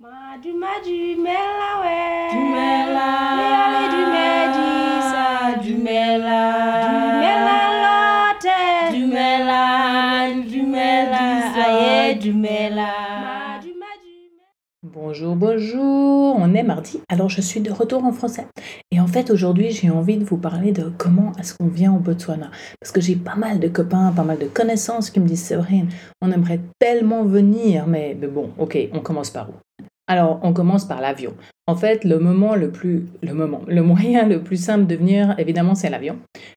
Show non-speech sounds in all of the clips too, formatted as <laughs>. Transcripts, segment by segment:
Madu madu mela we Dumela. Dumela. Dumela lote Dumela. Dumela. Aye, Dumela. Bonjour, bonjour, on est mardi, alors je suis de retour en français. Et en fait aujourd'hui j'ai envie de vous parler de comment est-ce qu'on vient au Botswana. Parce que j'ai pas mal de copains, pas mal de connaissances qui me disent Séverine, on aimerait tellement venir, mais, mais bon, ok, on commence par où? Alors, on commence par l'avion. En fait, le moment le plus, le moment, le moyen le plus simple de venir, évidemment, c'est l'avion.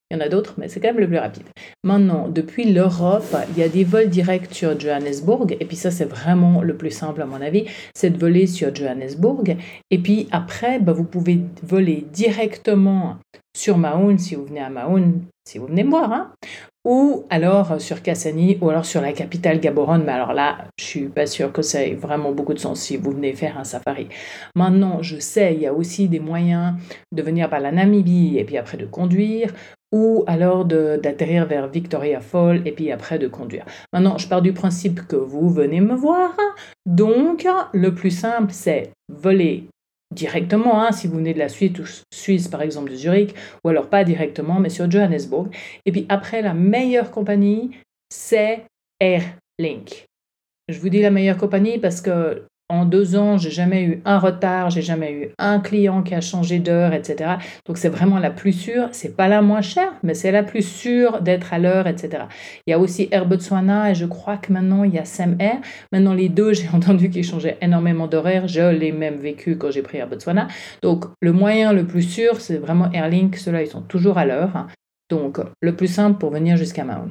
Il y en a d'autres, mais c'est quand même le plus rapide. Maintenant, depuis l'Europe, il y a des vols directs sur Johannesburg, et puis ça, c'est vraiment le plus simple à mon avis, c'est de voler sur Johannesburg. Et puis après, bah, vous pouvez voler directement sur Maun si vous venez à Maun, si vous venez me voir, hein, ou alors sur Kassani, ou alors sur la capitale Gaborone. Mais alors là, je suis pas sûre que ça ait vraiment beaucoup de sens si vous venez faire un safari. Maintenant, je sais, il y a aussi des moyens de venir par la Namibie et puis après de conduire, ou alors d'atterrir vers Victoria Falls et puis après de conduire. Maintenant, je pars du principe que vous venez me voir, donc le plus simple, c'est voler directement, hein, si vous venez de la Suisse, ou Suisse par exemple de Zurich, ou alors pas directement, mais sur Johannesburg. Et puis après, la meilleure compagnie, c'est Airlink. Je vous dis la meilleure compagnie parce que en deux ans, j'ai jamais eu un retard, j'ai jamais eu un client qui a changé d'heure, etc. Donc c'est vraiment la plus sûre. C'est pas la moins chère, mais c'est la plus sûre d'être à l'heure, etc. Il y a aussi Air Botswana et je crois que maintenant il y a Sam Air. Maintenant les deux, <laughs> j'ai entendu qu'ils changeaient énormément d'horaires. Je l'ai même vécu quand j'ai pris Air Botswana. Donc le moyen le plus sûr, c'est vraiment Airlink. Ceux-là, ils sont toujours à l'heure. Donc, le plus simple pour venir jusqu'à Maun.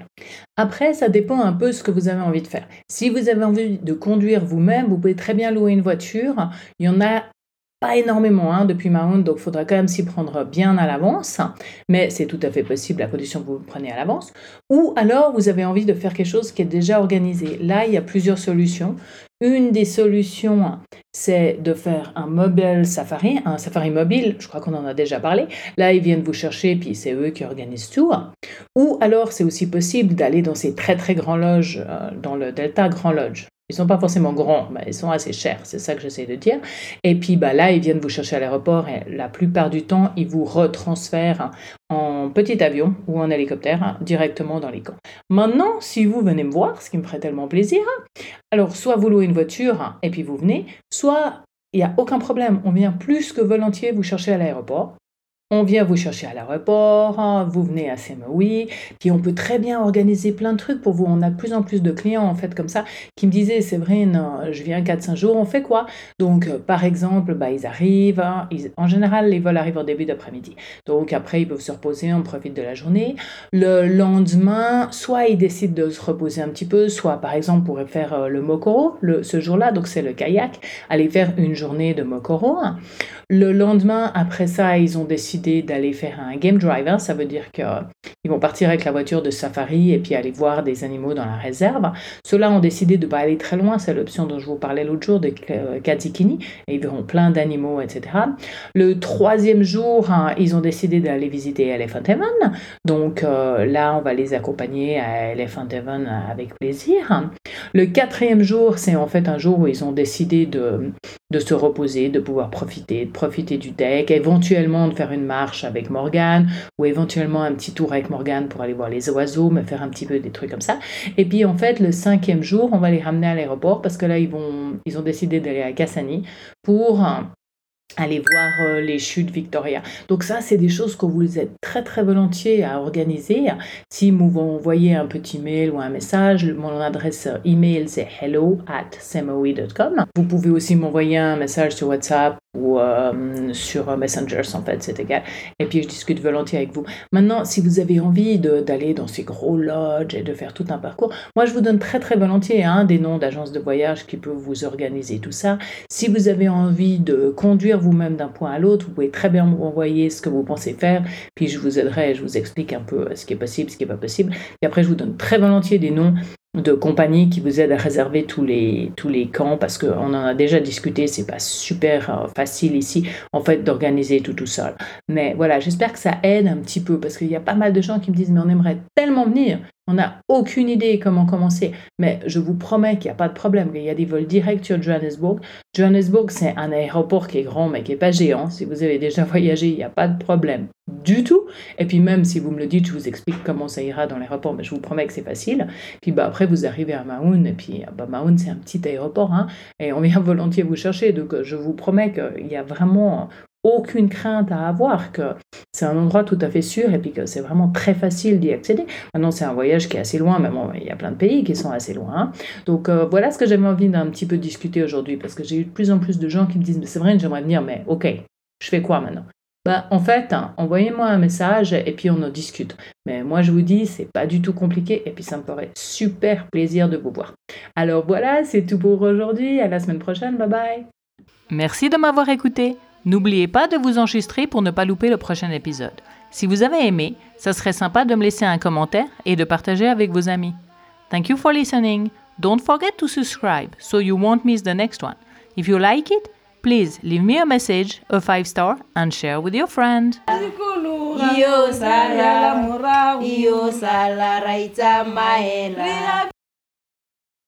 Après, ça dépend un peu ce que vous avez envie de faire. Si vous avez envie de conduire vous-même, vous pouvez très bien louer une voiture. Il y en a pas énormément hein, depuis Maun, donc il faudra quand même s'y prendre bien à l'avance. Mais c'est tout à fait possible à condition que vous le preniez à l'avance. Ou alors, vous avez envie de faire quelque chose qui est déjà organisé. Là, il y a plusieurs solutions. Une des solutions, c'est de faire un mobile safari, un safari mobile, je crois qu'on en a déjà parlé. Là, ils viennent vous chercher, puis c'est eux qui organisent tout. Ou alors, c'est aussi possible d'aller dans ces très très grands lodges, euh, dans le Delta Grand Lodge. Ils sont pas forcément grands, mais ils sont assez chers, c'est ça que j'essaie de dire. Et puis bah, là, ils viennent vous chercher à l'aéroport et la plupart du temps, ils vous retransfèrent en petit avion ou en hélicoptère hein, directement dans les camps. Maintenant, si vous venez me voir, ce qui me ferait tellement plaisir, alors soit vous louez une voiture et puis vous venez, soit il n'y a aucun problème, on vient plus que volontiers vous chercher à l'aéroport. On vient vous chercher à l'aéroport, hein, vous venez à Semoui, puis on peut très bien organiser plein de trucs pour vous. On a de plus en plus de clients en fait comme ça qui me disaient Séverine, je viens 4-5 jours, on fait quoi? Donc euh, par exemple, bah, ils arrivent, hein, ils- en général les vols arrivent en début d'après-midi. Donc après ils peuvent se reposer, on profite de la journée. Le lendemain, soit ils décident de se reposer un petit peu, soit par exemple pourraient faire euh, le Mokoro ce jour-là, donc c'est le kayak, aller faire une journée de Mokoro. Le lendemain, après ça, ils ont décidé d'aller faire un game driver. Ça veut dire qu'ils vont partir avec la voiture de safari et puis aller voir des animaux dans la réserve. Ceux-là ont décidé de ne pas aller très loin. C'est l'option dont je vous parlais l'autre jour de euh, Katikini. Et ils verront plein d'animaux, etc. Le troisième jour, hein, ils ont décidé d'aller visiter Elephant Heaven. Donc euh, là, on va les accompagner à Elephant Heaven avec plaisir. Le quatrième jour, c'est en fait un jour où ils ont décidé de, de se reposer, de pouvoir profiter, de profiter du deck, éventuellement de faire une marche avec Morgane, ou éventuellement un petit tour avec Morgane pour aller voir les oiseaux, me faire un petit peu des trucs comme ça. Et puis en fait, le cinquième jour, on va les ramener à l'aéroport parce que là, ils, vont, ils ont décidé d'aller à Kassani pour euh, aller voir euh, les chutes Victoria. Donc ça, c'est des choses que vous êtes très très volontiers à organiser. Si vous m'envoyez un petit mail ou un message, mon adresse email c'est hello at. Vous pouvez aussi m'envoyer un message sur WhatsApp ou euh, sur Messenger, en fait, c'est égal. Et puis je discute volontiers avec vous. Maintenant, si vous avez envie d'aller dans ces gros lodges et de faire tout un parcours, moi je vous donne très très volontiers hein, des noms d'agences de voyage qui peuvent vous organiser tout ça. Si vous avez envie de conduire vous-même d'un point à l'autre, vous pouvez très bien m'envoyer ce que vous pensez faire, puis je vous aiderai, je vous explique un peu ce qui est possible, ce qui n'est pas possible. Et après, je vous donne très volontiers des noms de compagnies qui vous aident à réserver tous les, tous les camps parce qu'on en a déjà discuté, c'est pas super euh, facile ici en fait d'organiser tout tout seul. Mais voilà, j'espère que ça aide un petit peu parce qu'il y a pas mal de gens qui me disent mais on aimerait tellement venir, On n'a aucune idée comment commencer. Mais je vous promets qu'il n'y a pas de problème. Il y a des vols directs sur Johannesburg. Johannesburg, c'est un aéroport qui est grand, mais qui n'est pas géant. Si vous avez déjà <laughs> voyagé, il n'y a pas de problème du tout. Et puis même si vous me le dites, je vous explique comment ça ira dans l'aéroport, mais je vous promets que c'est facile. Puis bah, après, vous arrivez à Maun, et puis bah, c'est un petit aéroport, hein, et on vient <laughs> volontiers vous chercher. Donc je vous promets qu'il y a vraiment aucune crainte à avoir, que c'est un endroit tout à fait sûr et puis que c'est vraiment très facile d'y accéder. Maintenant, c'est un voyage qui est assez loin, mais bon, il y a plein de pays qui sont assez loin. Donc euh, voilà ce que j'avais envie d'un petit peu discuter aujourd'hui, parce que j'ai eu de plus en plus de gens qui me disent, mais c'est vrai, j'aimerais venir, mais ok, je fais quoi maintenant? Bah, en fait, hein, envoyez-moi un message et puis on en discute. Mais moi, je vous dis, c'est pas du tout compliqué et puis ça me ferait super plaisir de vous voir. Alors voilà, c'est tout pour aujourd'hui. À la semaine prochaine. Bye bye. Merci de m'avoir écouté. N'oubliez pas de vous enregistrer pour ne pas louper le prochain épisode. Si vous avez aimé, ça serait sympa de me laisser un commentaire et de partager avec vos amis. Thank you for listening. Don't forget to subscribe so you won't miss the next one. If you like it, please leave me a message, a five star, and share with your friend.